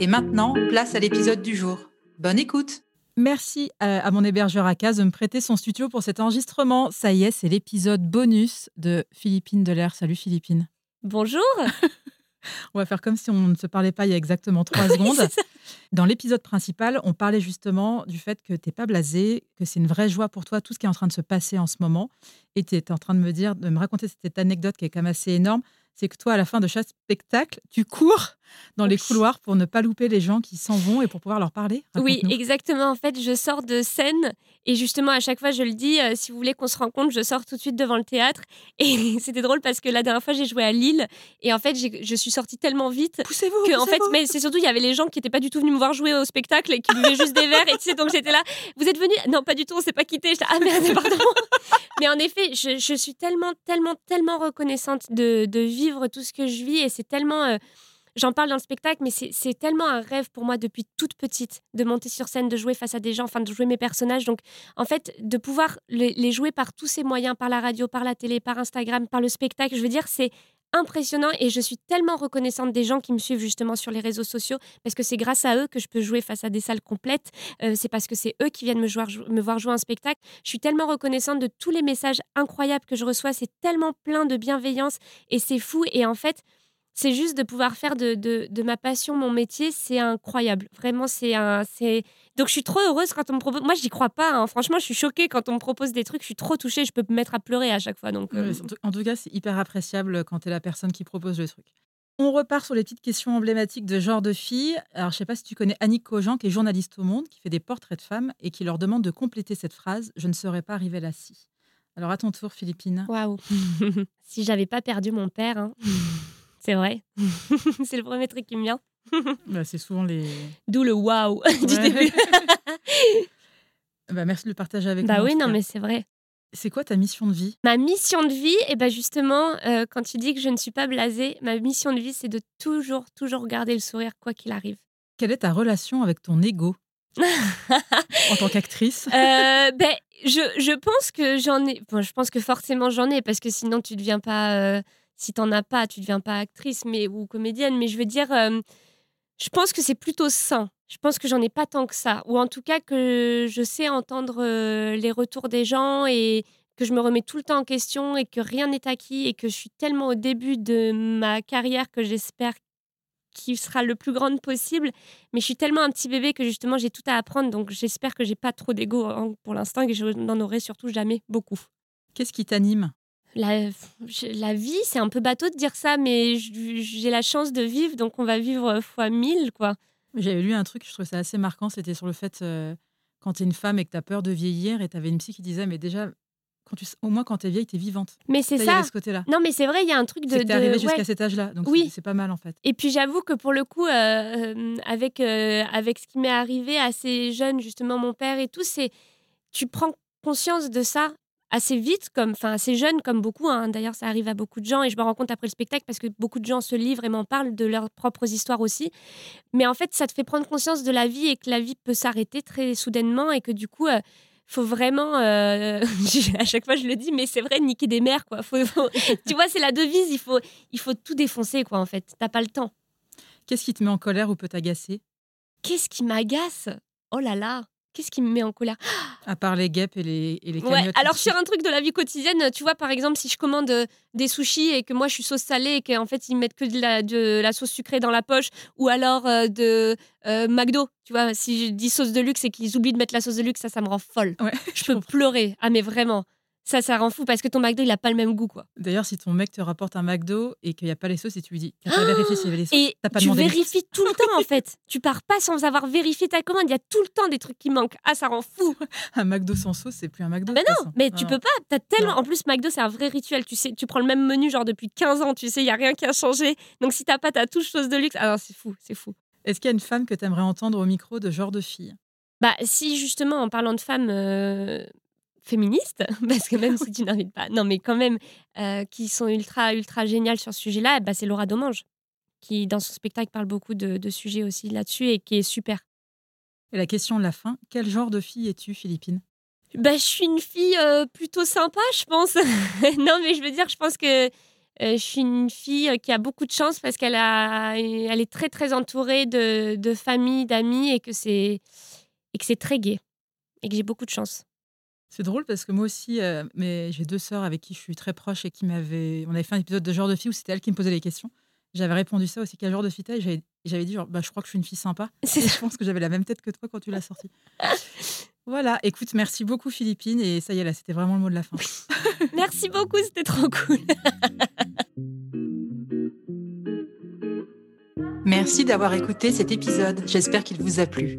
Et maintenant, place à l'épisode du jour. Bonne écoute Merci à, à mon hébergeur Acas de me prêter son studio pour cet enregistrement. Ça y est, c'est l'épisode bonus de Philippine Delair. Salut Philippine. Bonjour On va faire comme si on ne se parlait pas il y a exactement trois secondes. Dans l'épisode principal, on parlait justement du fait que tu n'es pas blasé, que c'est une vraie joie pour toi tout ce qui est en train de se passer en ce moment. Et tu étais en train de me dire, de me raconter cette anecdote qui est quand même assez énorme. C'est que toi, à la fin de chaque spectacle, tu cours dans les couloirs pour ne pas louper les gens qui s'en vont et pour pouvoir leur parler. Oui, exactement. En fait, je sors de scène et justement, à chaque fois, je le dis, euh, si vous voulez qu'on se rencontre, je sors tout de suite devant le théâtre. Et c'était drôle parce que la dernière fois, j'ai joué à Lille et en fait, je suis sortie tellement vite Poussez-vous. que en fait, mais c'est surtout il y avait les gens qui n'étaient pas du tout venus me voir jouer au spectacle et qui buvaient juste des verres et tu sais donc j'étais là. Vous êtes venus Non, pas du tout. On s'est pas quitté. J'étais ah merde, pardon. mais en effet, je, je suis tellement, tellement, tellement reconnaissante de, de vivre tout ce que je vis et c'est tellement. euh, J'en parle dans le spectacle, mais c'est c'est tellement un rêve pour moi depuis toute petite de monter sur scène, de jouer face à des gens, enfin de jouer mes personnages. Donc, en fait, de pouvoir les, les jouer par tous ces moyens, par la radio, par la télé, par Instagram, par le spectacle, je veux dire, c'est impressionnant et je suis tellement reconnaissante des gens qui me suivent justement sur les réseaux sociaux parce que c'est grâce à eux que je peux jouer face à des salles complètes. Euh, c'est parce que c'est eux qui viennent me, voir jouer un spectacle. Je suis tellement reconnaissante de tous les messages incroyables que je reçois. C'est tellement plein de bienveillance et c'est fou. Et en fait, c'est juste de pouvoir faire de, de, de ma passion mon métier, c'est incroyable. Vraiment, c'est un. c'est Donc, je suis trop heureuse quand on me propose. Moi, j'y crois pas. hein. Franchement, je suis choquée quand on me propose des trucs. Je suis trop touchée. Je peux me mettre à pleurer à chaque fois. Donc, euh, en tout- En tout cas, c'est hyper appréciable quand tu es la personne qui propose le truc. On repart sur les petites questions emblématiques de genre de fille. Alors, je sais pas si tu connais Annick Cogent, qui est journaliste au Monde, qui fait des portraits de femmes et qui leur demande de compléter cette phrase Je ne serais pas arrivée là si. Alors, à ton tour, Philippine. Waouh. si j'avais pas perdu mon père, hein. c'est vrai. c'est le premier truc qui me vient. Bah, c'est souvent les. D'où le waouh du Ouais. début. Bah, merci de le partager avec bah nous. en oui, non, mais c'est vrai. C'est quoi ta mission de vie? Ma mission de vie, et ben justement, euh, quand tu dis que je ne suis pas blasée, ma mission de vie, c'est de toujours, toujours garder le sourire, quoi qu'il arrive. Quelle est ta relation avec ton ego en tant qu'actrice? Euh, ben, je, je pense que j'en ai. Bon, je pense que forcément j'en ai, parce que sinon tu deviens pas. euh, si t'en as pas, tu deviens pas actrice mais, ou comédienne. Mais je veux dire, euh, je pense que c'est plutôt sain. Je pense que j'en ai pas tant que ça. Ou en tout cas que je sais entendre euh, les retours des gens et que je me remets tout le temps en question et que rien n'est acquis et que je suis tellement au début de ma carrière que j'espère qu'il sera le plus grande possible. Mais je suis tellement un petit bébé que justement j'ai tout à apprendre. Donc j'espère que j'ai pas trop d'ego pour l'instant et que je n'en aurai surtout jamais beaucoup. Qu'est-ce qui t'anime? La, la vie, c'est un peu bateau de dire ça, mais j'ai la chance de vivre, donc on va vivre fois mille, quoi. J'avais lu un truc, je trouvais ça assez marquant, c'était sur le fait euh, quand tu es une femme et que tu as peur de vieillir, et tu avais une psy qui disait, mais déjà, quand tu, au moins quand tu es vieille, tu es vivante. Mais c'est Ça, il y ça. avait ce côté-là. Non, mais c'est vrai, il y a un truc de. T'es de- ouais. jusqu'à cet âge-là, donc Oui. c'est- pas mal en fait. Et puis j'avoue que pour le coup, euh, euh, avec, euh, avec ce qui m'est arrivé assez jeune, justement mon père et tout, c'est tu prends conscience de ça assez vite, comme, enfin assez jeune, comme beaucoup. hein. D'ailleurs, ça arrive à beaucoup de gens et je me rends compte après le spectacle parce que beaucoup de gens se livrent et m'en parlent de leurs propres histoires aussi. Mais en fait, ça te fait prendre conscience de la vie et que la vie peut s'arrêter très soudainement et que du coup. euh, faut vraiment, euh, à chaque fois je le dis, mais c'est vrai, niquer des mères, quoi. Faut- faut- tu vois, c'est la devise, il faut, il faut tout défoncer, quoi, en fait. T'as pas le temps. Qu'est-ce qui te met en colère ou peut t'agacer? Qu'est-ce qui m'agace? Oh là là Qu'est-ce qui me met en colère? À part les guêpes et les, et les Ouais, alors sur un truc de la vie quotidienne, tu vois, par exemple, si je commande euh, des sushis et que moi je suis sauce salée et qu'en fait ils mettent que de la, de la sauce sucrée dans la poche, ou alors euh, de euh, McDo, tu vois, si je dis sauce de luxe et qu'ils oublient de mettre la sauce de luxe, ça, ça me rend folle. Ouais, Je peux pleurer. Ah, mais vraiment. Ça, ça rend fou parce que ton McDo, il a pas le même goût, quoi. D'ailleurs, si ton mec te rapporte un McDo et qu'il n'y a pas les sauces et tu lui dis, t'as pas vérifié s'il y avait les sauces, Et pas tu vérifies tout le temps, en fait. Tu pars pas sans avoir vérifié ta commande. Il y a tout le temps des trucs qui manquent. Ah, ça rend fou. Un McDo sans sauce, c'est plus un McDo. Mais de toute façon. Mais tu Non. peux pas. T'as tellement. Non. En plus, McDo, c'est un vrai rituel. Tu sais, tu prends le même menu genre depuis 15 ans. Tu sais, il y a rien qui a changé. Donc si t'as pas ta touche chose de luxe, alors c'est fou, c'est fou. Est-ce qu'il y a une femme que tu aimerais entendre au micro de genre de fille? Bah, si justement, en parlant de femmes euh, féministes, parce que même si tu n'invites pas, non, mais quand même, euh, qui sont ultra, ultra géniales sur ce sujet-là, bah, c'est Laura Domange, qui, dans son spectacle, parle beaucoup de, de sujets aussi là-dessus et qui est super. Et la question de la fin, quel genre de fille es-tu, Philippine? Bah, je suis une fille euh, plutôt sympa, je pense. non, mais je veux dire, je pense que euh, je suis une fille qui a beaucoup de chance parce qu'elle a, elle est très, très entourée de, de familles, d'amis et que c'est et que c'est très gai et que j'ai beaucoup de chance. C'est drôle parce que moi aussi, euh, mais j'ai deux sœurs avec qui je suis très proche et qui m'avaient. On avait fait un épisode de genre de fille où c'était elle qui me posait les questions. J'avais répondu ça aussi, quel genre de fille t'es? Et j'avais- j'avais dit, genre, bah, je crois que je suis une fille sympa. Et je pense que j'avais la même tête que toi quand tu l'as sorti. voilà, écoute, merci beaucoup Philippine. Et ça y est, là, c'était vraiment le mot de la fin. Merci beaucoup, c'était trop cool. Merci d'avoir écouté cet épisode. J'espère qu'il vous a plu.